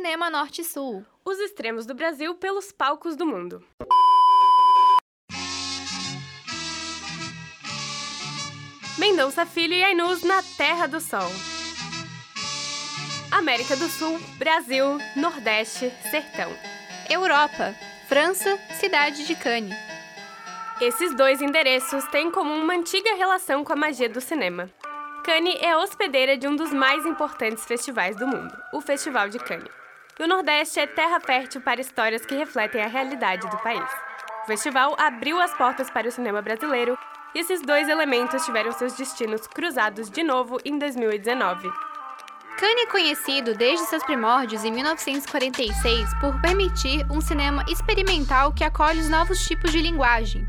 Cinema Norte-Sul. Os extremos do Brasil pelos palcos do mundo. Mendonça Filho e Ainus na Terra do Sol. América do Sul, Brasil, Nordeste, Sertão. Europa, França, cidade de Cannes. Esses dois endereços têm em comum uma antiga relação com a magia do cinema. Cannes é hospedeira de um dos mais importantes festivais do mundo, o Festival de Cannes. E o Nordeste é terra fértil para histórias que refletem a realidade do país. O festival abriu as portas para o cinema brasileiro e esses dois elementos tiveram seus destinos cruzados de novo em 2019. Cannes é conhecido desde seus primórdios em 1946 por permitir um cinema experimental que acolhe os novos tipos de linguagem.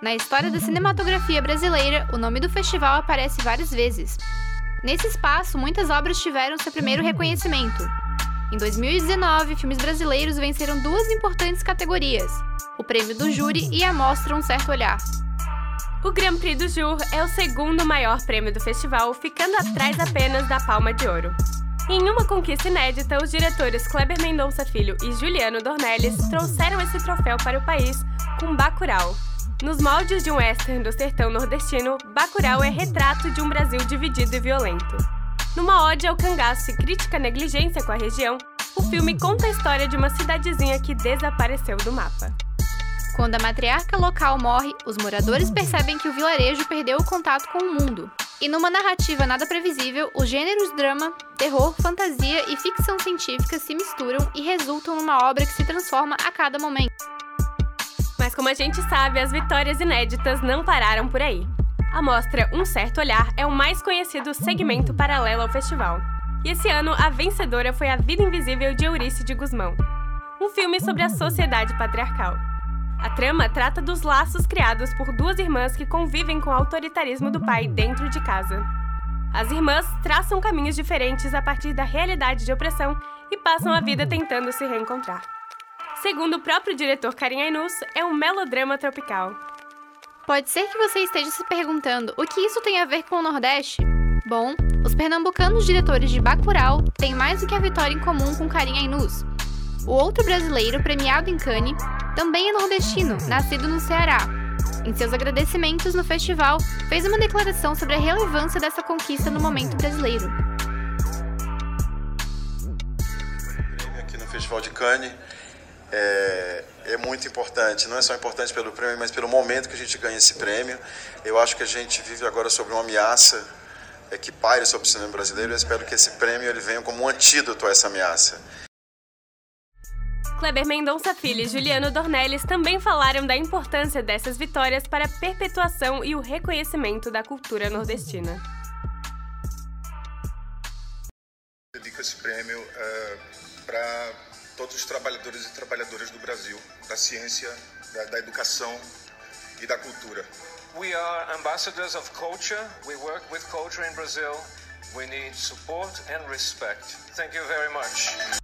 Na história da cinematografia brasileira, o nome do festival aparece várias vezes. Nesse espaço, muitas obras tiveram seu primeiro reconhecimento. Em 2019, filmes brasileiros venceram duas importantes categorias: o Prêmio do Júri e a Mostra Um Certo Olhar. O Grand Prix do Jour é o segundo maior prêmio do festival, ficando atrás apenas da Palma de Ouro. Em uma conquista inédita, os diretores Kleber Mendonça Filho e Juliano Dornelles trouxeram esse troféu para o país com Bacurau. Nos moldes de um western do sertão nordestino, Bacurau é retrato de um Brasil dividido e violento. Numa ode ao cangaço e crítica à negligência com a região, o filme conta a história de uma cidadezinha que desapareceu do mapa. Quando a matriarca local morre, os moradores percebem que o vilarejo perdeu o contato com o mundo. E numa narrativa nada previsível, os gêneros drama, terror, fantasia e ficção científica se misturam e resultam numa obra que se transforma a cada momento. Mas como a gente sabe, as vitórias inéditas não pararam por aí. A mostra Um Certo Olhar é o mais conhecido segmento paralelo ao festival. E esse ano a vencedora foi A Vida Invisível de Eurice de Guzmão, um filme sobre a sociedade patriarcal. A trama trata dos laços criados por duas irmãs que convivem com o autoritarismo do pai dentro de casa. As irmãs traçam caminhos diferentes a partir da realidade de opressão e passam a vida tentando se reencontrar. Segundo o próprio diretor Karim Ainus, é um melodrama tropical. Pode ser que você esteja se perguntando o que isso tem a ver com o Nordeste? Bom, os pernambucanos diretores de Bacurau têm mais do que a vitória em comum com Karim Ainus. O outro brasileiro premiado em Cannes também é nordestino, nascido no Ceará. Em seus agradecimentos no festival, fez uma declaração sobre a relevância dessa conquista no momento brasileiro. Aqui no Festival de Cannes é, é, muito importante. Não é só importante pelo prêmio, mas pelo momento que a gente ganha esse prêmio. Eu acho que a gente vive agora sobre uma ameaça é, que paira sobre o cinema brasileiro. Eu espero que esse prêmio ele venha como um antídoto a essa ameaça. Kleber Mendonça Filho e Juliano Dornelles também falaram da importância dessas vitórias para a perpetuação e o reconhecimento da cultura nordestina. Dedico esse prêmio uh, para todos os trabalhadores e trabalhadoras do Brasil, da ciência, da, da educação e da cultura. We are ambassadors of culture. We work with culture in Brazil. We need support and respect. Thank you very much.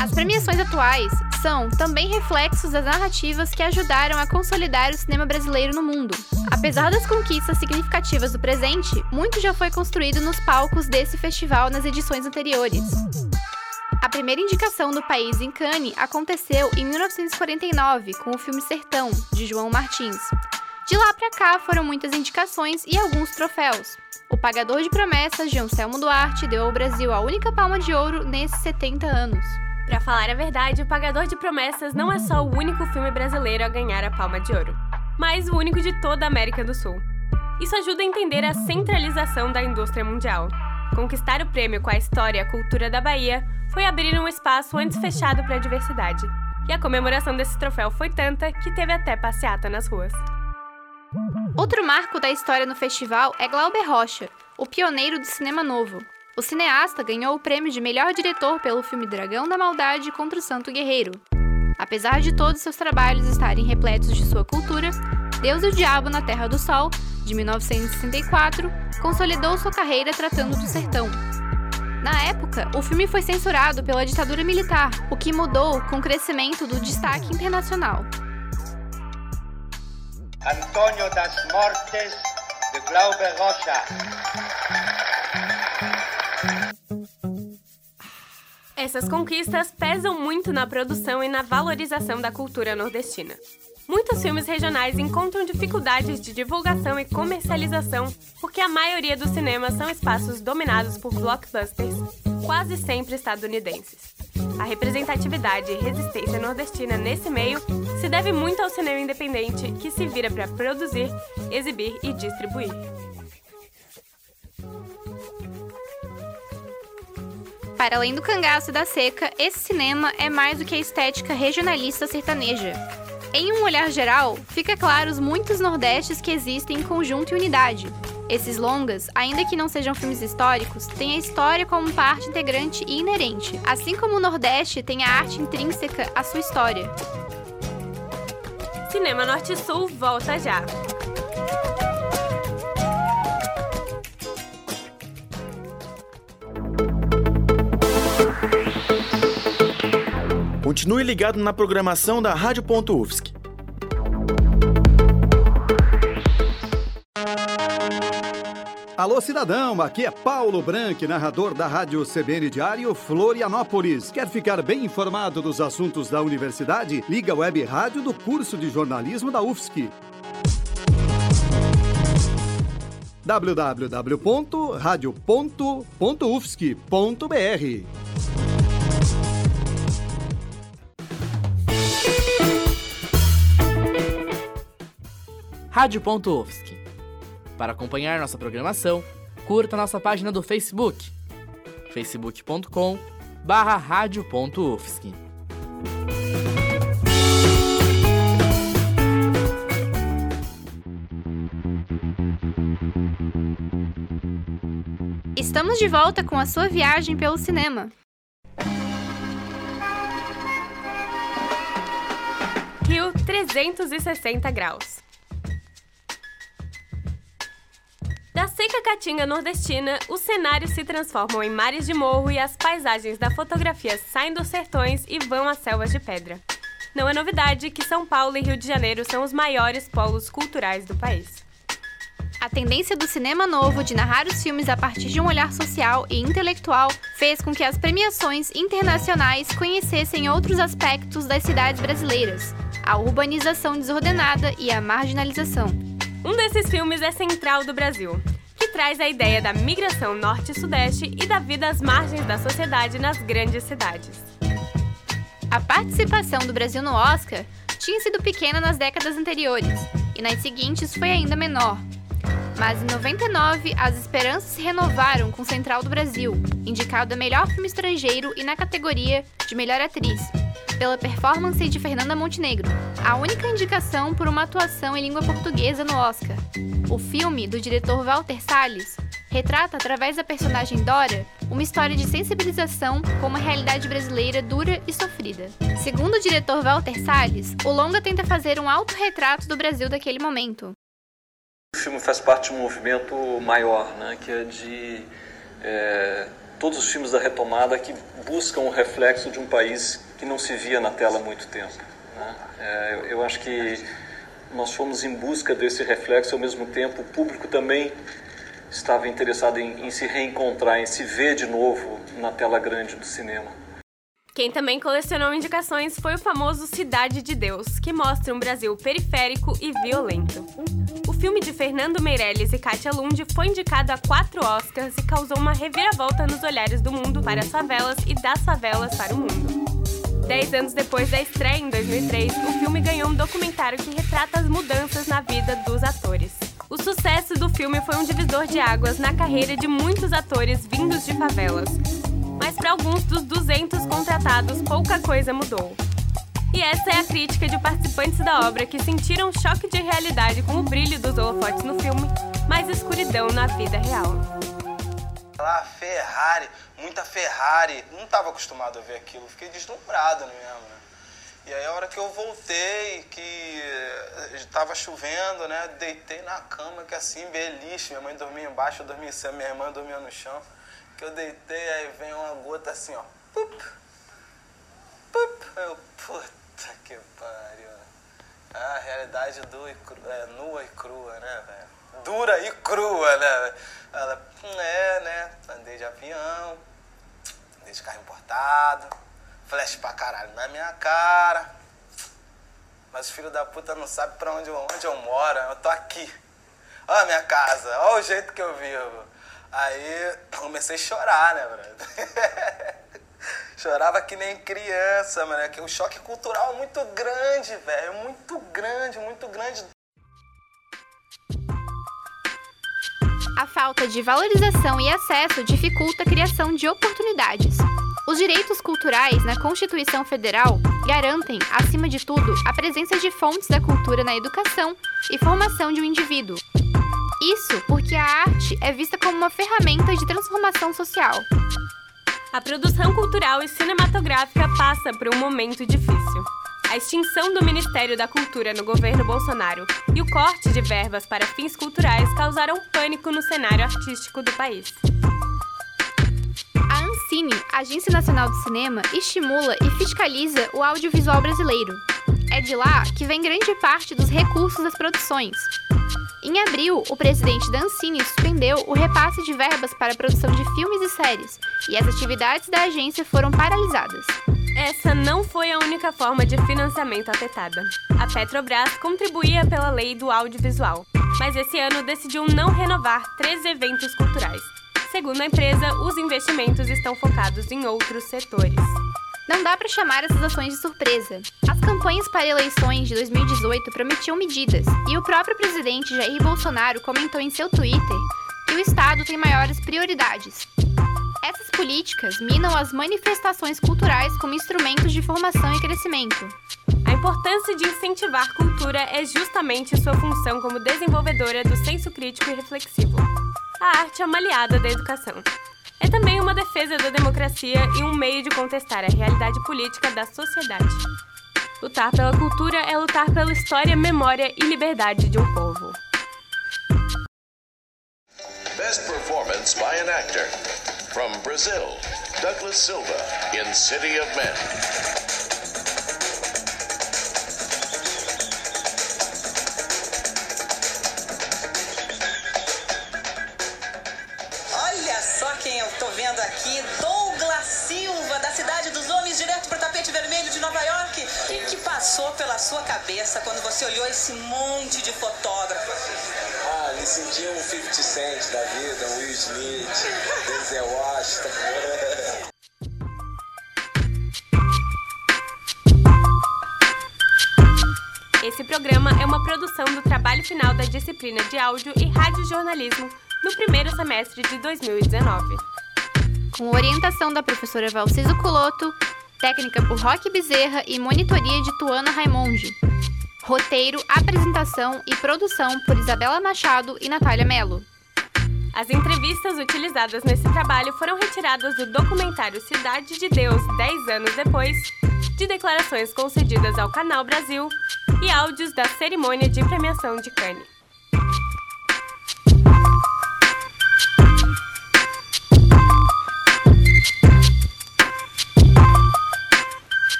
As premiações atuais são também reflexos das narrativas que ajudaram a consolidar o cinema brasileiro no mundo. Apesar das conquistas significativas do presente, muito já foi construído nos palcos desse festival nas edições anteriores. A primeira indicação do país em Cannes aconteceu em 1949 com o filme Sertão, de João Martins. De lá para cá foram muitas indicações e alguns troféus. O Pagador de Promessas de Anselmo Duarte deu ao Brasil a única palma de ouro nesses 70 anos. Para falar a verdade, O Pagador de Promessas não é só o único filme brasileiro a ganhar a Palma de Ouro, mas o único de toda a América do Sul. Isso ajuda a entender a centralização da indústria mundial. Conquistar o prêmio com a história e a cultura da Bahia foi abrir um espaço antes fechado para a diversidade. E a comemoração desse troféu foi tanta que teve até passeata nas ruas. Outro marco da história no festival é Glauber Rocha, o pioneiro do cinema novo. O cineasta ganhou o prêmio de melhor diretor pelo filme Dragão da Maldade contra o Santo Guerreiro. Apesar de todos seus trabalhos estarem repletos de sua cultura, Deus e o Diabo na Terra do Sol, de 1964, consolidou sua carreira tratando do sertão. Na época, o filme foi censurado pela ditadura militar, o que mudou com o crescimento do destaque internacional. Antônio das Mortes de Glauber Rocha. Essas conquistas pesam muito na produção e na valorização da cultura nordestina. Muitos filmes regionais encontram dificuldades de divulgação e comercialização porque a maioria dos cinemas são espaços dominados por blockbusters, quase sempre estadunidenses. A representatividade e resistência nordestina nesse meio se deve muito ao cinema independente que se vira para produzir, exibir e distribuir. Para além do cangaço e da seca, esse cinema é mais do que a estética regionalista sertaneja. Em um olhar geral, fica claro os muitos nordestes que existem em conjunto e unidade. Esses longas, ainda que não sejam filmes históricos, têm a história como parte integrante e inerente, assim como o Nordeste tem a arte intrínseca à sua história. Cinema Norte-Sul volta já! Continue ligado na programação da Rádio.UFSC. Alô, cidadão, aqui é Paulo Branco, narrador da Rádio CBN Diário Florianópolis. Quer ficar bem informado dos assuntos da universidade? Liga a web rádio do curso de jornalismo da UFSC. www.radio.ufsc.br Rádio.UFSC. Para acompanhar nossa programação, curta nossa página do Facebook, facebook.com barra rádio.ufsc. Estamos de volta com a sua viagem pelo cinema. Rio 360 graus. Seca caatinga nordestina, os cenários se transformam em mares de morro e as paisagens da fotografia saem dos sertões e vão às selvas de pedra. Não é novidade que São Paulo e Rio de Janeiro são os maiores polos culturais do país. A tendência do cinema novo de narrar os filmes a partir de um olhar social e intelectual fez com que as premiações internacionais conhecessem outros aspectos das cidades brasileiras, a urbanização desordenada e a marginalização. Um desses filmes é Central do Brasil, traz a ideia da migração norte e sudeste e da vida às margens da sociedade nas grandes cidades. A participação do Brasil no Oscar tinha sido pequena nas décadas anteriores, e nas seguintes foi ainda menor. Mas em 99, as esperanças se renovaram com Central do Brasil, indicado a melhor filme estrangeiro e na categoria de melhor atriz, pela performance de Fernanda Montenegro, a única indicação por uma atuação em língua portuguesa no Oscar. O filme, do diretor Walter Salles, retrata, através da personagem Dora, uma história de sensibilização com uma realidade brasileira dura e sofrida. Segundo o diretor Walter Salles, o longa tenta fazer um autorretrato do Brasil daquele momento. O filme faz parte de um movimento maior, né, que é de é, todos os filmes da retomada que buscam o reflexo de um país que não se via na tela há muito tempo. Né? É, eu acho que nós fomos em busca desse reflexo, ao mesmo tempo o público também estava interessado em, em se reencontrar, em se ver de novo na tela grande do cinema. Quem também colecionou indicações foi o famoso Cidade de Deus, que mostra um Brasil periférico e violento. O filme de Fernando Meirelles e Katia Lund foi indicado a quatro Oscars e causou uma reviravolta nos olhares do mundo para as favelas e das favelas para o mundo. Dez anos depois da estreia, em 2003, o filme ganhou um documentário que retrata as mudanças na vida dos atores. O sucesso do filme foi um divisor de águas na carreira de muitos atores vindos de favelas. Mas para alguns dos 200 contratados, pouca coisa mudou. E essa é a crítica de participantes da obra que sentiram um choque de realidade com o brilho dos holofotes no filme, mas escuridão na vida real. Lá, Ferrari, muita Ferrari. Não estava acostumado a ver aquilo, fiquei deslumbrado mesmo, né? E aí a hora que eu voltei, que estava chovendo, né? Deitei na cama, que assim, beliche. Minha mãe dormia embaixo, eu dormia em cima, minha irmã dormia no chão. Que eu deitei, aí vem uma gota assim, ó. Pup, pup. Eu, puta que pariu. A realidade do e é, nua e crua, né, velho? Dura e crua, né? Ela, é, né? Andei de avião, Andei de carro importado, flash pra caralho na minha cara. Mas o filho da puta não sabe pra onde, eu- onde eu moro, eu tô aqui. Olha a minha casa, olha o jeito que eu vivo. Aí comecei a chorar, né, brother? Chorava que nem criança, mano. é Que o choque cultural é muito grande, velho. É Muito grande, muito grande. A falta de valorização e acesso dificulta a criação de oportunidades. Os direitos culturais na Constituição Federal garantem, acima de tudo, a presença de fontes da cultura na educação e formação de um indivíduo. Isso porque a arte é vista como uma ferramenta de transformação social. A produção cultural e cinematográfica passa por um momento difícil. A extinção do Ministério da Cultura no governo Bolsonaro e o corte de verbas para fins culturais causaram pânico no cenário artístico do país. A Ancine, Agência Nacional do Cinema, estimula e fiscaliza o audiovisual brasileiro. É de lá que vem grande parte dos recursos das produções. Em abril, o presidente da suspendeu o repasse de verbas para a produção de filmes e séries, e as atividades da agência foram paralisadas. Essa não foi a única forma de financiamento afetada. A Petrobras contribuía pela lei do audiovisual, mas esse ano decidiu não renovar três eventos culturais. Segundo a empresa, os investimentos estão focados em outros setores. Não dá para chamar essas ações de surpresa. As campanhas para eleições de 2018 prometiam medidas, e o próprio presidente Jair Bolsonaro comentou em seu Twitter que o Estado tem maiores prioridades. Essas políticas minam as manifestações culturais como instrumentos de formação e crescimento. A importância de incentivar cultura é justamente sua função como desenvolvedora do senso crítico e reflexivo. A arte é uma aliada da educação. É também uma defesa da democracia e um meio de contestar a realidade política da sociedade. Lutar pela cultura é lutar pela história, memória e liberdade de um povo. Best performance by an actor. From Brazil, Douglas Silva in City of Men. Sua cabeça quando você olhou esse monte de fotógrafos? Ah, me senti um 50 Cent da vida, um Will Smith, Denzel Washington. Esse programa é uma produção do trabalho final da disciplina de áudio e radiojornalismo no primeiro semestre de 2019. Com orientação da professora Valciso Culoto, técnica por Roque Bezerra e monitoria de Tuana Raimonde. Roteiro, apresentação e produção por Isabela Machado e Natália Mello. As entrevistas utilizadas nesse trabalho foram retiradas do documentário Cidade de Deus 10 anos depois, de declarações concedidas ao Canal Brasil e áudios da cerimônia de premiação de Cannes.